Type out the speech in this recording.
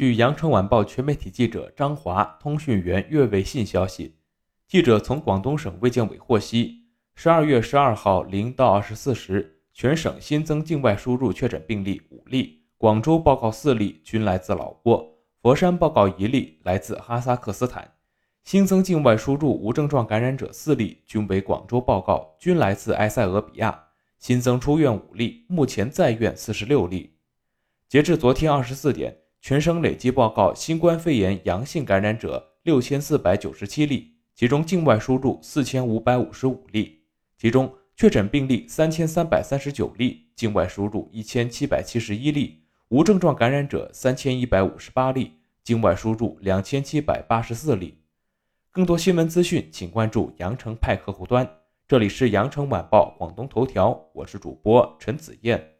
据羊城晚报全媒体记者张华、通讯员岳卫信消息，记者从广东省卫健委获悉，十二月十二号零到二十四时，全省新增境外输入确诊病例五例，广州报告四例，均来自老挝；佛山报告一例，来自哈萨克斯坦。新增境外输入无症状感染者四例，均为广州报告，均来自埃塞俄比亚。新增出院五例，目前在院四十六例。截至昨天二十四点。全省累计报告新冠肺炎阳性感染者六千四百九十七例，其中境外输入四千五百五十五例，其中确诊病例三千三百三十九例，境外输入一千七百七十一例，无症状感染者三千一百五十八例，境外输入两千七百八十四例。更多新闻资讯，请关注羊城派客户端。这里是羊城晚报广东头条，我是主播陈子燕。